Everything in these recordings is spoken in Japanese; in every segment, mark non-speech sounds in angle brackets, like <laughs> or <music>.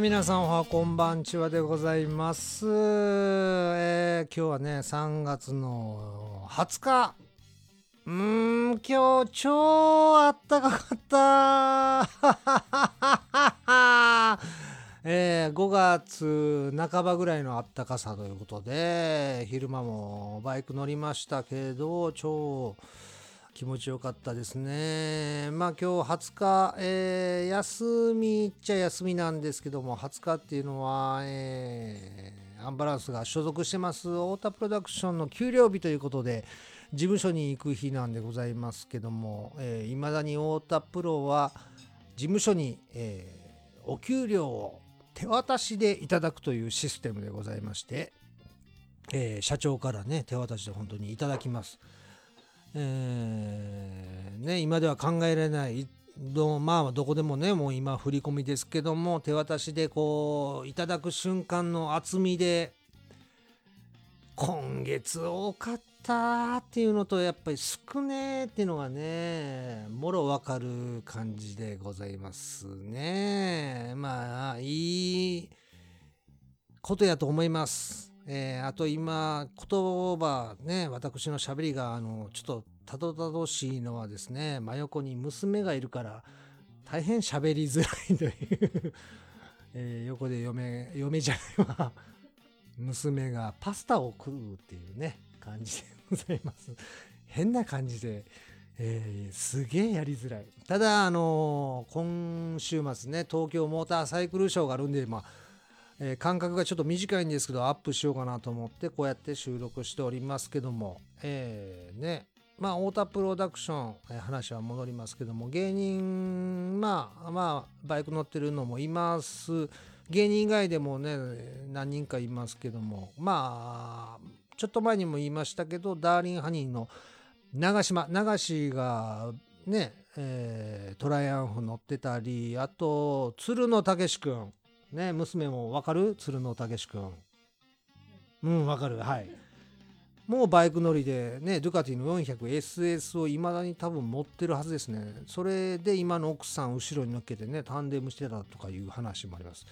皆さんおはこんばんちはでございます、えー、今日はね3月の20日うーん今日超あったかかった。<laughs> えー、5月半ばぐらいのあったかさということで昼間もバイク乗りましたけど超気持ちよかったですね。まあ今日20日、えー、休みっちゃ休みなんですけども、20日っていうのは、えー、アンバランスが所属してます太田プロダクションの給料日ということで、事務所に行く日なんでございますけども、えー、未だに太田プロは事務所に、えー、お給料を手渡しでいただくというシステムでございまして、えー、社長からね、手渡しで本当にいただきます。えー、ね、今では考えられないどまあどこでもねもう今振り込みですけども手渡しでこういただく瞬間の厚みで今月多かったっていうのとやっぱり少ねえっていうのがねもろわかる感じでございますね。まあいいことやと思います。えー、あと今言葉ね私のしゃべりがあのちょっとたどたどしいのはですね真横に娘がいるから大変喋りづらいという <laughs> えー、横で嫁嫁じゃないわ。娘がパスタを食うっていうね感じでございます。変な感じで、えー、すげえやりづらい。ただあのー、今週末ね東京モーターサイクルショーがあるんでまあえー、間隔がちょっと短いんですけどアップしようかなと思ってこうやって収録しておりますけども、えー、ね。まあ太田プロダクション、え、話は戻りますけども芸人まあまあバイク乗ってるのもいます。芸人以外でもね何人かいますけどもまあちょっと前にも言いましたけどダーリンハニーの長島流しがね、えー、トライアンフ乗ってたりあと鶴野武志君ね娘もわかる？鶴野武志君うんわかる。はい。もうバイク乗りでねドゥカティの 400SS をいまだに多分持ってるはずですね。それで今の奥さん後ろに乗っけてねタンデムしてたとかいう話もあります、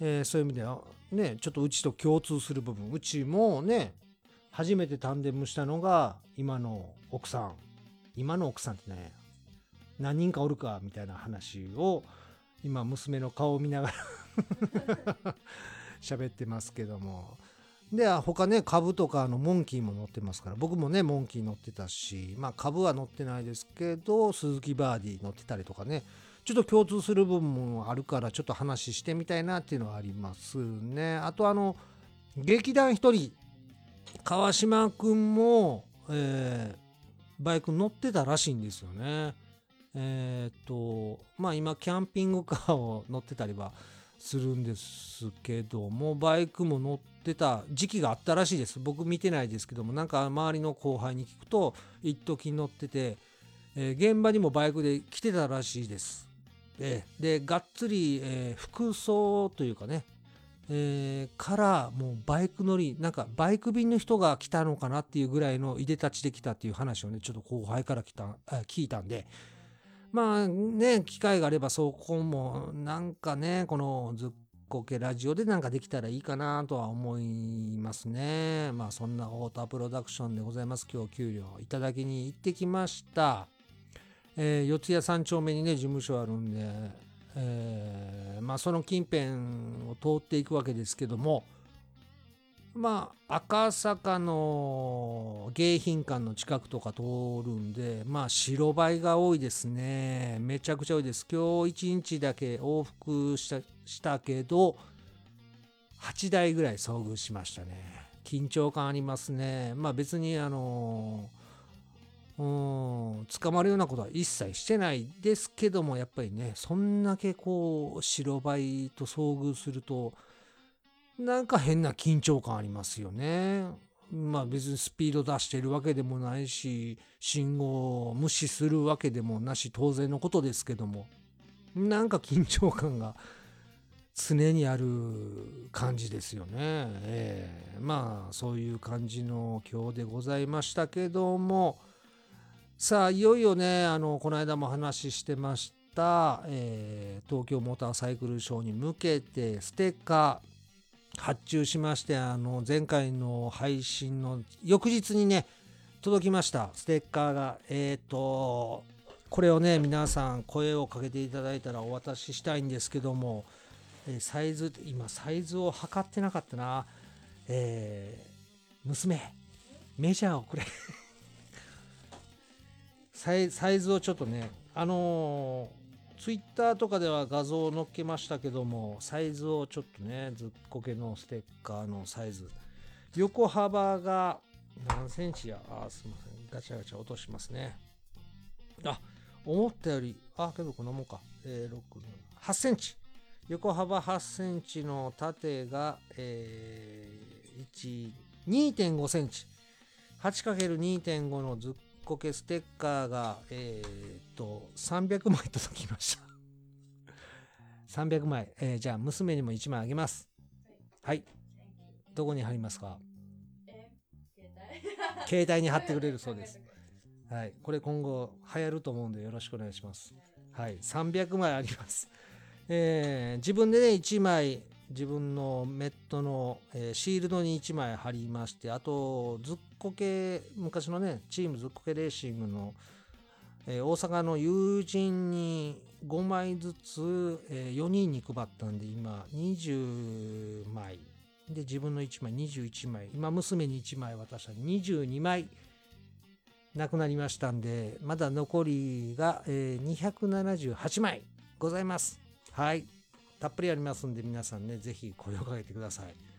えー、そういう意味ではねちょっとうちと共通する部分。うちもね初めてタンデムしたのが今の奥さん。今の奥さんってね何人かおるかみたいな話を今娘の顔を見ながら <laughs> 喋ってますけども。で他ね株とかのモンキーも乗ってますから僕もねモンキー乗ってたしまあ株は乗ってないですけど鈴木バーディー乗ってたりとかねちょっと共通する部分もあるからちょっと話してみたいなっていうのはありますね。あとあの劇団一人川島君も、えー、バイク乗ってたらしいんですよね。えっ、とまあ今キャンピングカーを乗ってたりはするんですけどもバイクも乗ってた時期があったらしいです僕見てないですけどもなんか周りの後輩に聞くと一時乗ってて、えー、現場にもバイクで来てたらしいです。えー、でがっつり、えー、服装というかね、えー、からもうバイク乗りなんかバイク便の人が来たのかなっていうぐらいのいでたちで来たっていう話をねちょっと後輩から来た聞いたんでまあね、機会があればそこもなんかね、このずっこけラジオでなんかできたらいいかなとは思いますね。まあそんな太田プロダクションでございます。今日給料いただきに行ってきました。えー、四谷三丁目にね、事務所あるんで、えー、まあその近辺を通っていくわけですけども、まあ赤坂の迎賓館の近くとか通るんでまあ白バイが多いですね。めちゃくちゃ多いです。今日1日だけ往復したしたけど8台ぐらい遭遇しましたね。緊張感ありますね。まあ別にあのうん捕まるようなことは一切してないですけどもやっぱりねそんだけこう白バイと遭遇するとなんか変な緊張感ありますよね。まあ別にスピード出してるわけでもないし、信号を無視するわけでもなし、当然のことですけども、なんか緊張感が常にある感じですよね。えー、まあそういう感じの今日でございましたけども、さあいよいよね、あの、この間も話してました、えー東京モーターサイクルショーに向けてステッカー発注しましてあの前回の配信の翌日にね届きました。ステッカーが。えっ、とこれをね皆さん声をかけていただいたらお渡ししたいんですけども、えサイズ今サイズを測ってなかったな。えー娘メジャーをくれ。<laughs> サイサイズをちょっとねあのツイッターとかでは画像を載っけましたけどもサイズをちょっとねずっこけのステッカーのサイズ。横幅が何センチや？あすいません。ガチャガチャ落としますね。あ思ったよりあけどこんなもんか、えー、6 8センチ。横幅8センチの縦が、えー、1 2.5センチ。8×2.5 のずっこけステッカーがえー、っと300枚届きました。<laughs> 300枚、えーじゃあ娘にも1枚あげます。はい。どこに貼りますか？え携帯。に貼ってくれるそうです。はい。これ今後流行ると思うんでよろしくお願いします。はい。300枚あります。えー自分でね1枚自分のメットの、えーシールドに1枚貼りましてあとずっこけ昔のねチームずっこけレーシングの、えー大阪の友人に5枚ずつ、え4人に配ったんで今20枚。で自分の1枚21枚。今娘に1枚渡した22枚なくなりましたんでまだ残りが、えー278枚ございます。はい。たっぷりありますんで皆さんねぜひ声をかけてください。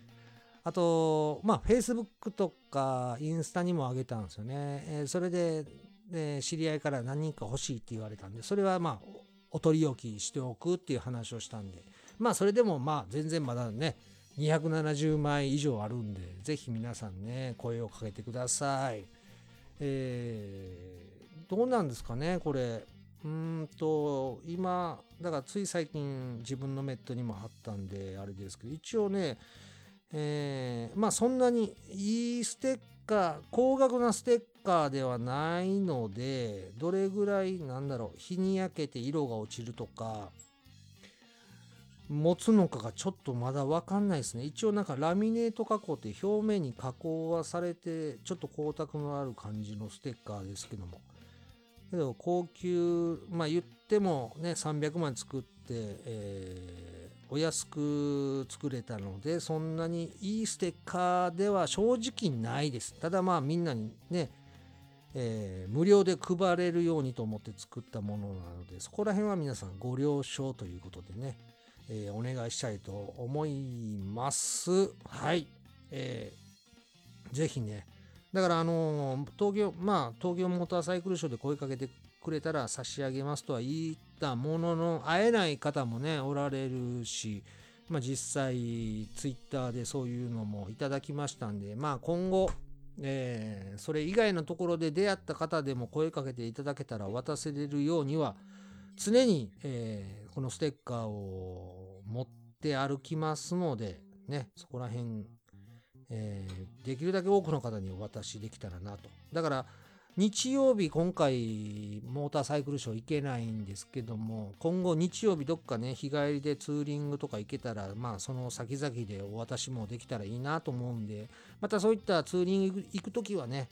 あとまあ Facebook とかインスタにも上げたんですよね、えーそれで、えー知り合いから何人か欲しいって言われたんでそれはまあお取り置きしておくっていう話をしたんで。まあそれでもまあ全然まだね270枚以上あるんでぜひ皆さんね声をかけてください。えーどうなんですかねこれ。うんと今だからつい最近自分のメットにも貼ったんであれですけど一応ねえーまあそんなにいいステッカー高額なステッカーではないのでどれぐらいなんだろう日に焼けて色が落ちるとか持つのかがちょっとまだ分かんないですね。一応なんかラミネート加工って表面に加工はされてちょっと光沢のある感じのステッカーですけども。けど高級まあ言ってもね300万作って、えーお安く作れたのでそんなにいいステッカーでは正直ないです。ただまあみんなにね、えー無料で配れるようにと思って作ったものなのでそこら辺は皆さんご了承ということでね、えーお願いしたいと思います。はい、えーぜひねだからあの東京まあ東京モーターサイクルショーで声かけてくれたら差し上げますとは言ったものの会えない方もねおられるしまあ実際ツイッターでそういうのもいただきましたんでまあ今後えーそれ以外のところで出会った方でも声かけていただけたら渡せれるようには常に、えーこのステッカーを持って歩きますのでねそこら辺えーできるだけ多くの方にお渡しできたらなと。だから日曜日今回モーターサイクルショー行けないんですけども今後日曜日どっかね日帰りでツーリングとか行けたらまあその先々でお渡しもできたらいいなと思うんでまたそういったツーリング行く時はね、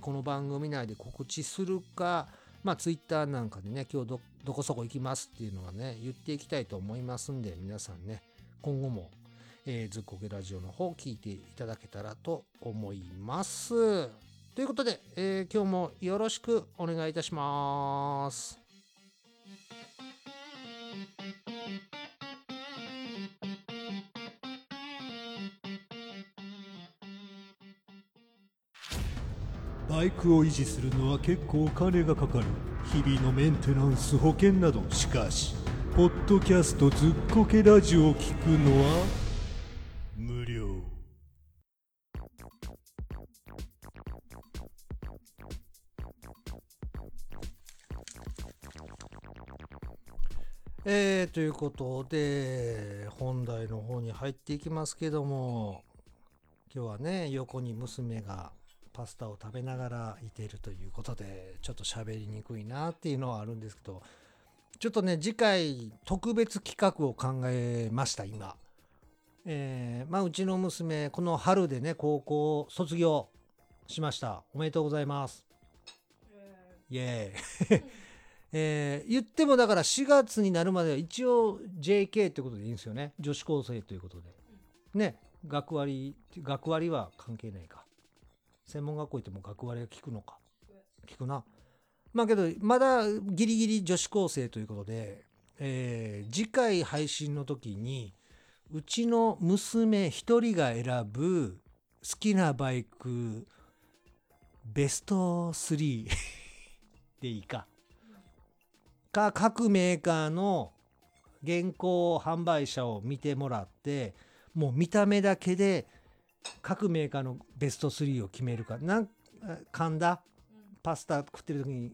この番組内で告知するかまあツイッターなんかでね今日どどこそこ行きますっていうのはね言っていきたいと思いますんで皆さんね今後もえー、ずっこけラジオの方聞いていただけたらと思います。ということで、えー今日もよろしくお願いいたします。バイクを維持するのは結構お金がかかる日々のメンテナンス保険などしかしポッドキャストずっこけラジオを聞くのはえー、ということで本題の方に入っていきますけども今日はね横に娘がパスタを食べながらいているということでちょっと喋りにくいなっていうのはあるんですけどちょっとね次回特別企画を考えました今。えーまあうちの娘この春でね高校卒業しました。おめでとうございます。イエーイ、えー言ってもだから4月になるまでは一応 JK ってことでいいんですよね。女子高生ということで。ね。学割学割は関係ないか。専門学校行っても学割は聞くのか。聞くな。まあけどまだギリギリ女子高生ということで、えー次回配信の時にうちの娘一人が選ぶ好きなバイクベスト3 <laughs> でいいか。か各メーカーの現行販売者を見てもらってもう見た目だけで各メーカーのベスト3を決めるか。なん噛んだ？パスタ食ってる時に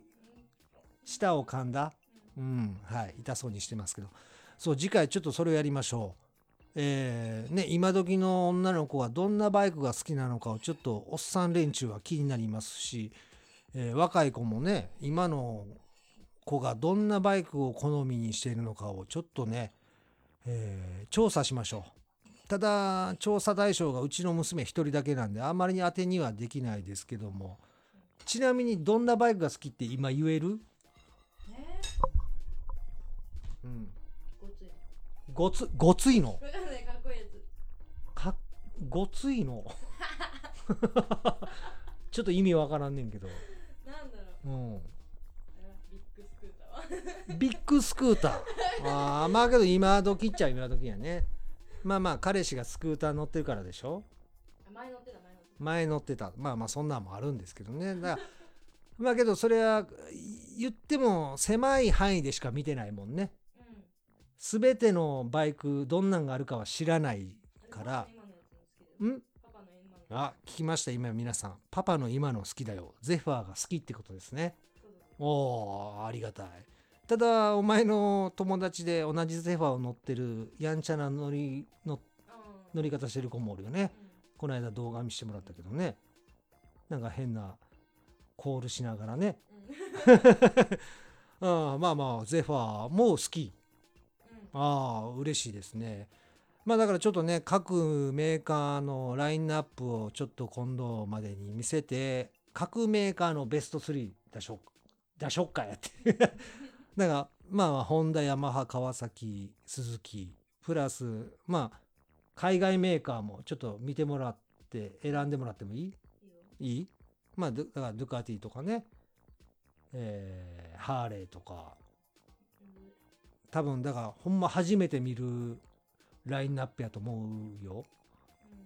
舌を噛んだ？うんはい。痛そうにしてますけど。そう次回ちょっとそれをやりましょう。えーね今時の女の子はどんなバイクが好きなのかをちょっとおっさん連中は気になりますし、えー若い子もね今の子がどんなバイクを好みにしているのかをちょっとね、えー調査しましょう。ただ調査対象がうちの娘一人だけなんであんまりに当てにはできないですけども。ちなみにどんなバイクが好きって今言える、えうん、ー、ごついごつごついの？かごついの？<laughs> <laughs> ちょっと意味わからんねんけど、なんだろう。うん、ビッグスクーター。あーまあけど今時っちゃ今時やね。まあまあ彼氏がスクーター乗ってるからでしょ。あ前乗ってた前乗ってた。まあまあそんなんもあるんですけどね。だからまあけどそれは言っても狭い範囲でしか見てないもんね。たうん全てのバイクどんなんがあるかは知らないから。ん？あ聞きました今皆さん。パパの今の好きだよ。ゼファーが好きってことですね。おーありがたいただお前の友達で同じゼファーを乗ってるやんちゃな乗りのうん乗り方してる子もおるよね。うん。この間動画見せてもらったけどね。なんか変なコールしながらね。うん。<laughs> うんまあまあゼファーも好き。うん。ああ嬉しいですね。まあだからちょっとね各メーカーのラインナップをちょっと今度までに見せて各メーカーのベスト3出しょ出しょっかやってだからまあホンダヤマハ川崎スズキプラスまあ海外メーカーもちょっと見てもらって選んでもらってもいい？いいまあドだからドゥカティとかね。えーハーレーとか。うん多分だからほんま初めて見るラインナップやと思うよ。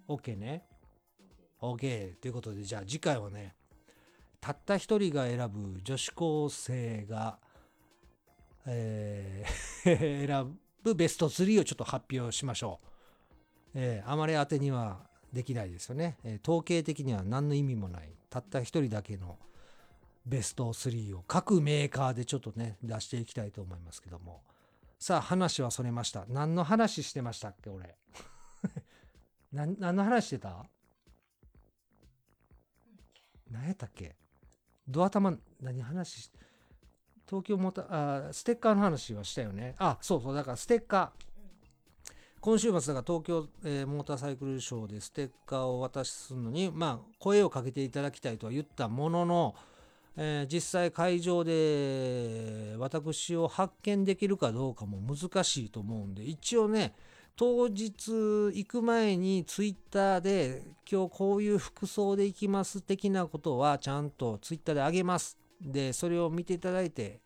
うん。OK ね。オッケ OK ということでじゃあ次回はねたった一人が選ぶ女子高生が、えー <laughs> 選ぶベスト3をちょっと発表しましょう。えーあまり当てにはできないですよね、えー統計的には何の意味もない。たった一人だけのベスト3を各メーカーでちょっとね出していきたいと思いますけども。さあ話はそれました。何の話してましたっけ俺？<laughs> 何何の話してた？何やったっけ？ドア玉何話して東京モーターあステッカーの話はしたよね。あそうそうだからステッカー。今週末だから東京、えーモーターサイクルショーでステッカーを渡しするのにまあ声をかけていただきたいとは言ったものの、えー実際会場で私を発見できるかどうかも難しいと思うんで一応ね当日行く前にツイッターで今日こういう服装で行きます的なことはちゃんとツイッターであげます。でそれを見ていただいて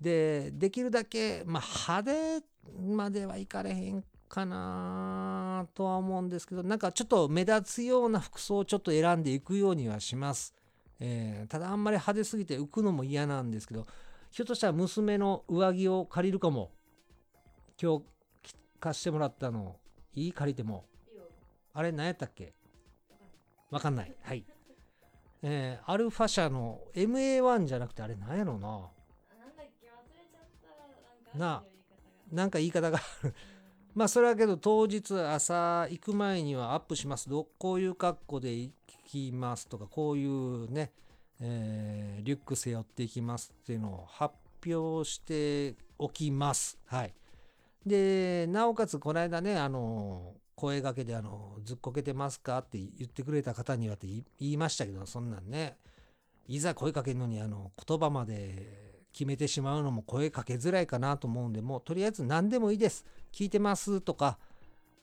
でできるだけ、まあ、派手まではいかれへんかなとは思うんですけどなんかちょっと目立つような服装をちょっと選んでいくようにはします、えーただあんまり派手すぎて浮くのも嫌なんですけどひょっとしたら娘の上着を借りるかも。今日き貸してもらったの。いい？借りても。あれ何やったっけ？わかんない。はいえーアルファ社の MA1 じゃなくてあれ何やろうな。あなんだっけ忘れちゃった。なあなんかあるよ言い方が。なんか言い方がある。<laughs> まあそれはけど当日朝行く前にはアップします。どこういう格好で行きますとかこういうね、えーリュック背負っていきますっていうのを発表しておきます。はい。で、なおかつ、この間ね、あの、声掛けで、あの、ずっこけてますかって言ってくれた方にはって言い言いましたけど、そんなんね、いざ声かけるのに、あの、言葉まで決めてしまうのも声かけづらいかなと思うんで、もうとりあえず何でもいいです。聞いてますとか、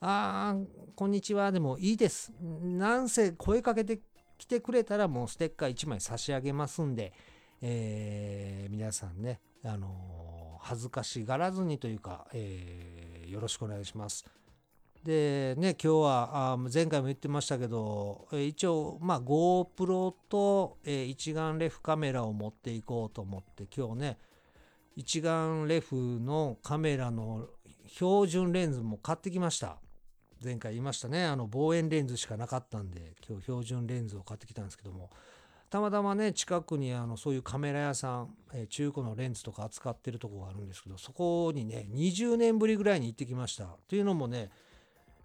あー、こんにちはでもいいです。なんせ声かけてきてくれたらもうステッカー1枚差し上げますんで、えー皆さんね、あのー恥ずかしがらずにというか、えーよろしくお願いします。でね、今日はあ前回も言ってましたけど、一応、まあ、GoPro と、え一眼レフカメラを持っていこうと思って、今日ね、一眼レフのカメラの標準レンズも買ってきました。前回言いましたね、あの望遠レンズしかなかったんで、今日標準レンズを買ってきたんですけども、たまたまね、近くにあのそういうカメラ屋さん、え中古のレンズとか扱ってるとこがあるんですけど、そこにね、20年ぶりぐらいに行ってきました。というのもね、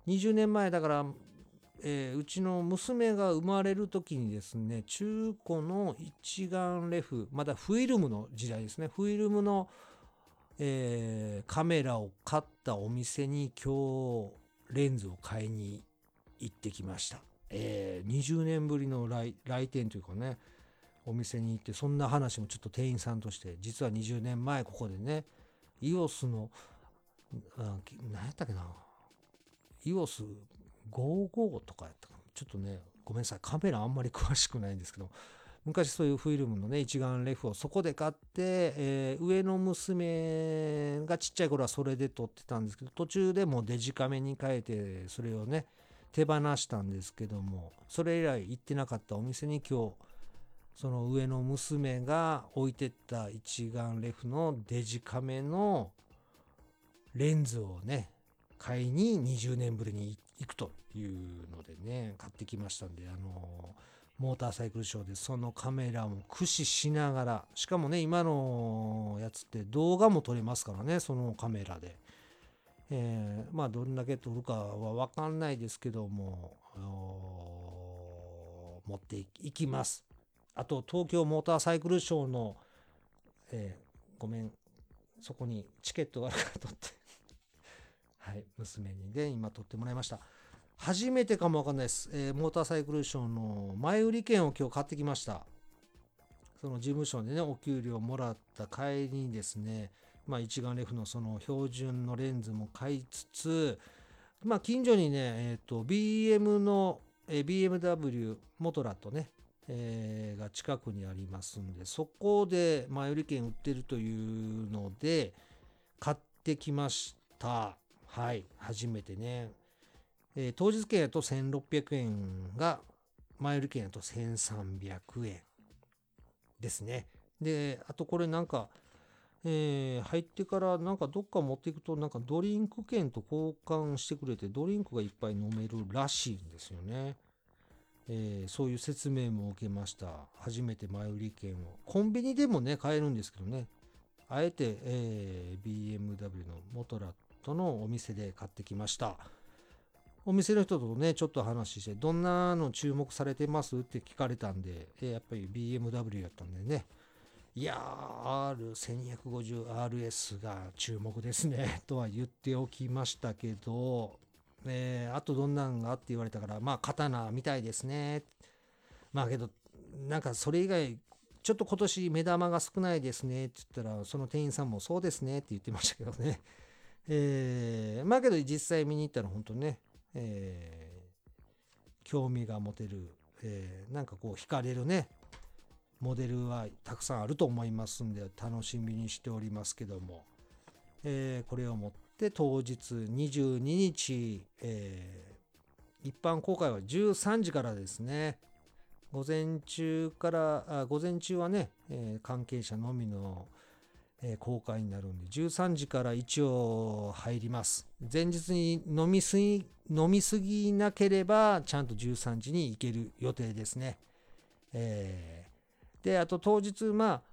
20年前だから、えーうちの娘が生まれる時にですね、中古の一眼レフ、まだフィルムの時代ですね、フィルムの、えーカメラを買ったお店に今日レンズを買いに行ってきました。えー20年ぶりの来店というかね、お店に行って、そんな話もちょっと店員さんとして、実は20年前ここでね、EOS の、あ何やったっけな、EOS55 とかやったかな。ちょっとね、ごめんなさい、カメラあんまり詳しくないんですけど、昔そういうフィルムのね、一眼レフをそこで買って、えー上の娘がちっちゃい頃はそれで撮ってたんですけど、途中でもうデジカメに変えて、それをね、手放したんですけども、それ以来行ってなかったお店に今日、その上の娘が置いてった一眼レフのデジカメのレンズをね、買いに20年ぶりに行くというのでね、買ってきましたんで、あの、モーターサイクルショーでそのカメラも駆使しながら、しかもね、今のやつって動画も撮れますからね、そのカメラで。えーまあ、どんだけ撮るかは分かんないですけども、持っていきます。あと、東京モーターサイクルショーの、えーごめん、そこにチケットがあるから撮って、はい、娘にで、今撮ってもらいました。初めてかもわかんないです。えーモーターサイクルショーの前売り券を今日買ってきました。その事務所でね、お給料もらった帰りにですね、まあ一眼レフのその標準のレンズも買いつつ、まあ近所にね、えっ、と、BM の、えー BMW モトラとね、えーが近くにありますんで、そこで前売り券売ってるというので、買ってきました。はい、初めてね。えー当日券やと1600円が、前売り券やと1300円ですね。で、あとこれなんか、えー入ってからなんかどっか持っていくとなんかドリンク券と交換してくれてドリンクがいっぱい飲めるらしいんですよね。えーそういう説明も受けました。初めて前売り券を。コンビニでもね、買えるんですけどね。あえて、えー BMW のモトラットのお店で買ってきました。お店の人とね、ちょっと話して、どんなの注目されてます？って聞かれたんで、えやっぱり BMW やったんでね。いやー、R1250RS が注目ですね、<laughs> とは言っておきましたけど、えーあとどんなんがって言われたから、まあ、刀みたいですね。まあけど、なんかそれ以外、ちょっと今年目玉が少ないですねって言ったら、その店員さんもそうですねって言ってましたけどね。えーまあけど実際見に行ったら本当ね、えー興味が持てる、えーなんかこう惹かれるね、モデルはたくさんあると思いますんで、楽しみにしておりますけども、えーこれをもって当日22日、えー一般公開は13時からですね。午前中から、あ午前中はね、えー関係者のみの、えー公開になるんで、13時から一応入ります。前日に飲みすぎ、飲みすぎなければ、ちゃんと13時に行ける予定ですね。えーで、あと当日、ま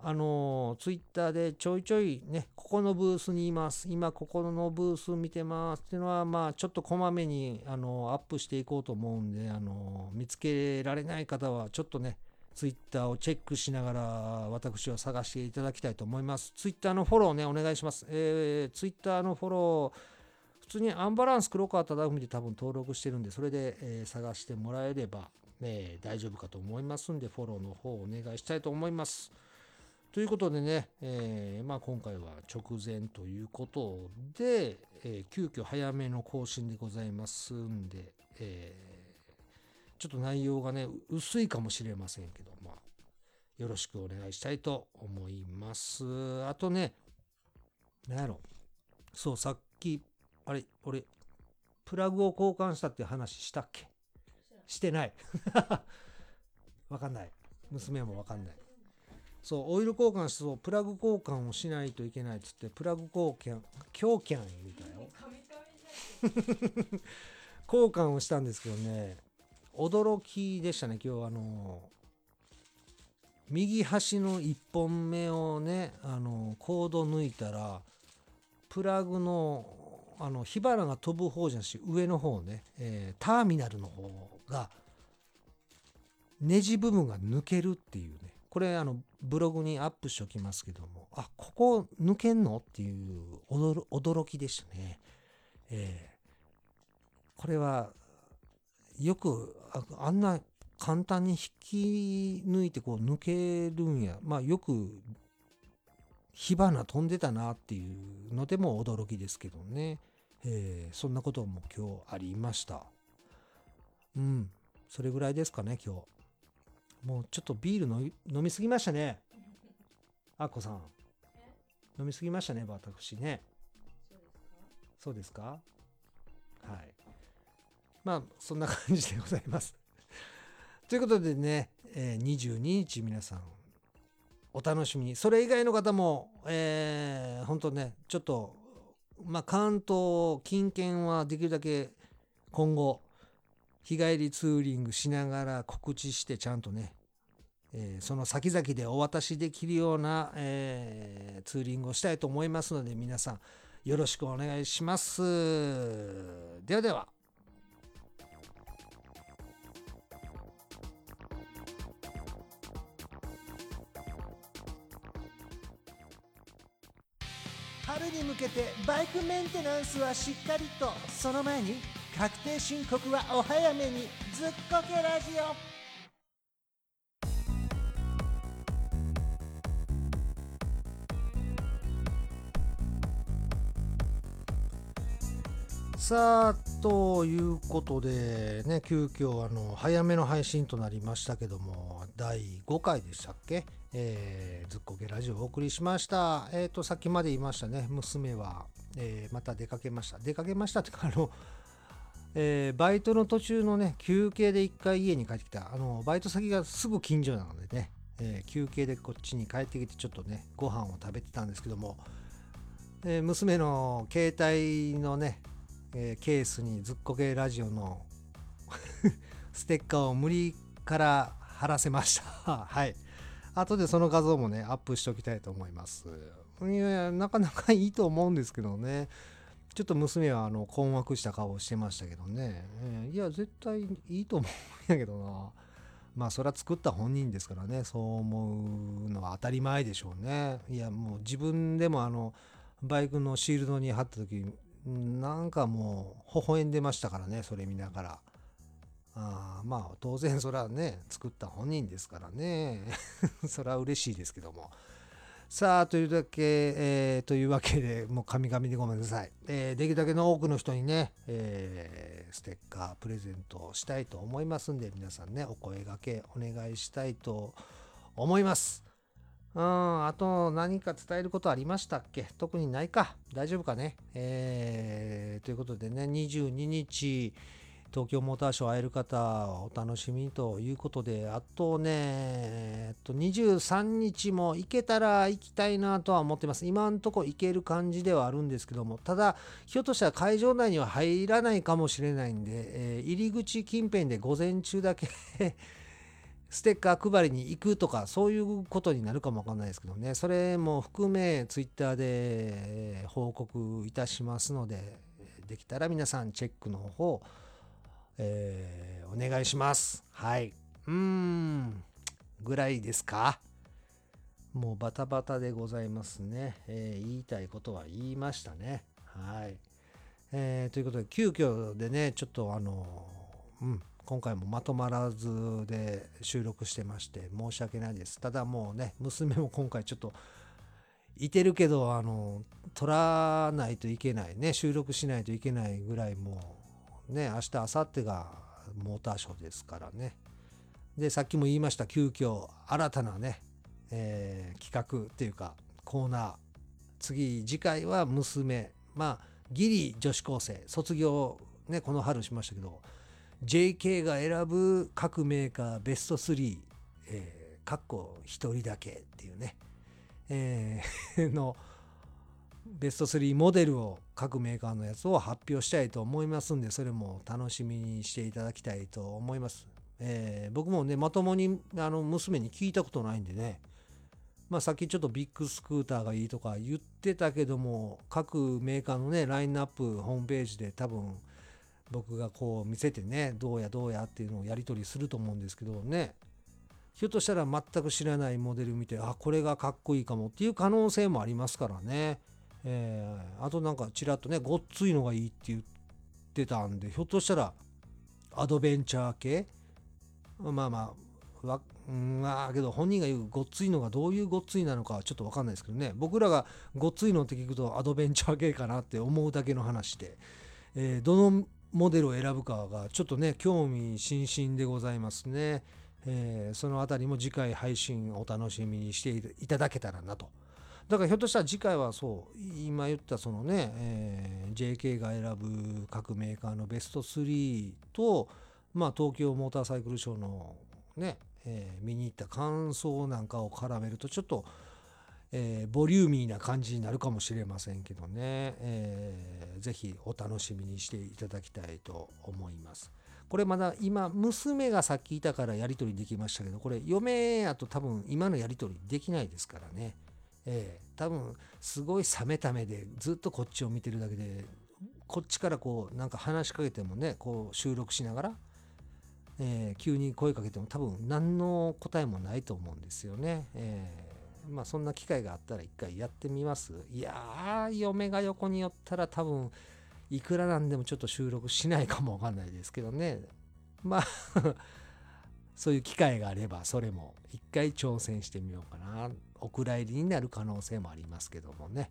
あ、あのツイッターでちょいちょいね、ここのブースにいます。今ここのブース見てますっていうのは、まあ、ちょっとこまめに、あのアップしていこうと思うんで、あの見つけられない方は、ちょっとね、ツイッターをチェックしながら私を探していただきたいと思います。ツイッターのフォローね、お願いします。えー、ツイッターのフォロー、普通にアンバランス黒川忠文で多分登録してるんで、それで、えー探してもらえれば、え大丈夫かと思いますんで、フォローの方お願いしたいと思います。ということでね、えーまあ、今回は直前ということで、えー急遽早めの更新でございますんで、えーちょっと内容がね、薄いかもしれませんけど、まあ、よろしくお願いしたいと思います。あとね、なんやろ。そう、さっき、あれ、俺、プラグを交換したって話したっけ？してない。<laughs> わかんない。娘もわかんない。そう、オイル交換してそう、プラグ交換をしないといけないっつって、プラグ交換、強キャンみたよ。<laughs> 交換をしたんですけどね、驚きでしたね、今日あの、右端の1本目をね、あの、コード抜いたら、プラグの、あの、火花が飛ぶ方じゃなし、上の方ね、えーターミナルの方が、ネジ部分が抜けるっていうね、これあの、ブログにアップしておきますけども、あ、ここ抜けんの？っていう驚きでしたね。えーこれはよくああんな簡単に引き抜いてこう抜けるんや。まあよく火花飛んでたなっていうのでも驚きですけどね、えーそんなことも今日ありました。うん。それぐらいですかね今日。もうちょっとビール飲み飲みすぎましたね。あっこさん。飲みすぎましたね私ね。そうですか？はい。まあ、そんな感じでございます。<laughs> ということでね、え22日皆さん、お楽しみに。それ以外の方も、えー、本当ね、ちょっと、まあ、関東近県はできるだけ今後、日帰りツーリングしながら告知してちゃんとね、えーその先々でお渡しできるような、えーツーリングをしたいと思いますので皆さんよろしくお願いします。ではでは。春に向けてバイクメンテナンスはしっかりとその前に確定申告はお早めにずっこけラジオ。さあということでね急遽あの早めの配信となりましたけども第5回でしたっけ、えーずっこけラジオをお送りしました。えっ、とさっきまで言いましたね。娘は、えーまた出かけました。出かけましたってかあのえーバイトの途中のね休憩で一回家に帰ってきた。あのバイト先がすぐ近所なのでね、えー休憩でこっちに帰ってきてちょっとねご飯を食べてたんですけども、えー娘の携帯のね、えーケースにずっこけラジオの <laughs> ステッカーを無理から貼らせました。<laughs> はい。後でその画像もねアップしておきたいと思います。いやなかなかいいと思うんですけどね。ちょっと娘はあの困惑した顔をしてましたけどね、えーいや絶対いいと思うんやけどな。まあそれは作った本人ですからね。そう思うのは当たり前でしょうね。いやもう自分でもあのバイクのシールドに貼った時なんかもう微笑んでましたからね。それ見ながら。あまあ当然それはね作った本人ですからね。<laughs> それは嬉しいですけども。さあというだけ、えーというわけでもう神々でごめんなさい、えーできるだけの多くの人にね、えーステッカープレゼントをしたいと思いますんで皆さんねお声掛けお願いしたいと思います。うんあと何か伝えることありましたっけ？特にないか？大丈夫かね？えーということでね22日東京モーターショー会える方お楽しみということで、あとね、えっと、23日も行けたら行きたいなとは思ってます。今んとこ行ける感じではあるんですけども、ただ、ひょっとしたら会場内には入らないかもしれないんで、えー入り口近辺で午前中だけ <laughs> ステッカー配りに行くとか、そういうことになるかもわかんないですけどね、それも含め、ツイッターで報告いたしますので、できたら皆さんチェックの方、えーお願いします。はい。うーん。ぐらいですか？もうバタバタでございますね。えー言いたいことは言いましたね。はい。えーということで、急遽でね、ちょっとあの、うん、今回もまとまらずで収録してまして、申し訳ないです。ただもうね、娘も今回ちょっと、いてるけど、あの、撮らないといけないね、収録しないといけないぐらいもう、ね、明日、明後日がモーターショーですからね。で、さっきも言いました、急遽、新たなね、えー企画っていうか、コーナー。次、次回は娘。まあ、ギリ女子高生、卒業、ね、この春しましたけど、JK が選ぶ各メーカーベスト3、えー、かっこ一人だけっていうね、えー <laughs> のベスト3モデルを各メーカーのやつを発表したいと思いますんでそれも楽しみにしていただきたいと思います、えー僕もねまともにあの娘に聞いたことないんでね。まあさっきちょっとビッグスクーターがいいとか言ってたけども各メーカーのねラインナップホームページで多分僕がこう見せてねどうやどうやっていうのをやり取りすると思うんですけどね。ひょっとしたら全く知らないモデル見てあこれがかっこいいかもっていう可能性もありますからね、えーあとなんかちらっとねごっついのがいいって言ってたんでひょっとしたらアドベンチャー系？まあまあわうんまあけど本人が言うごっついのがどういうごっついなのかはちょっと分かんないですけどね。僕らがごっついのって聞くとアドベンチャー系かなって思うだけの話で、えーどのモデルを選ぶかがちょっとね興味津々でございますね、えーそのあたりも次回配信お楽しみにしていただけたらなと。だからひょっとしたら次回はそう今言ったそのね、えー JK が選ぶ各メーカーのベスト3とまあ東京モーターサイクルショーのね、えー見に行った感想なんかを絡めるとちょっと、えーボリューミーな感じになるかもしれませんけどね、えーぜひお楽しみにしていただきたいと思います。これまだ今娘がさっきいたからやり取りできましたけどこれ嫁やと多分今のやり取りできないですからね、えー多分すごい冷めた目でずっとこっちを見てるだけでこっちからこうなんか話しかけてもねこう収録しながら、えー急に声かけても多分何の答えもないと思うんですよね。えーまあそんな機会があったら一回やってみます。いやー嫁が横に寄ったら多分いくらなんでもちょっと収録しないかもわかんないですけどね。まあそういう機会があればそれも一回挑戦してみようかな。お蔵入りになる可能性もありますけどもね。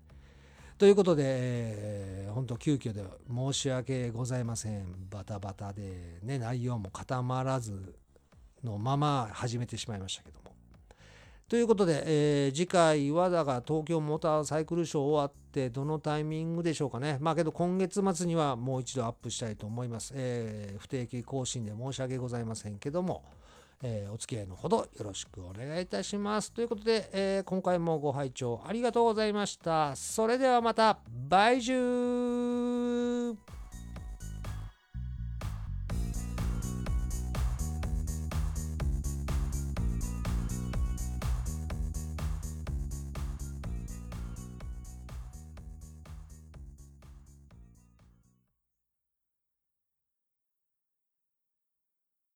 ということで、えー本当急遽で申し訳ございません。バタバタでね、内容も固まらずのまま始めてしまいましたけども。ということで、えー次回はだから東京モーターサイクルショー終わってどのタイミングでしょうかね。まあけど今月末にはもう一度アップしたいと思います。えー不定期更新で申し訳ございませんけども、えー、お付き合いのほどよろしくお願いいたします。ということで、えー、今回もご拝聴ありがとうございました。それではまた、バイジュー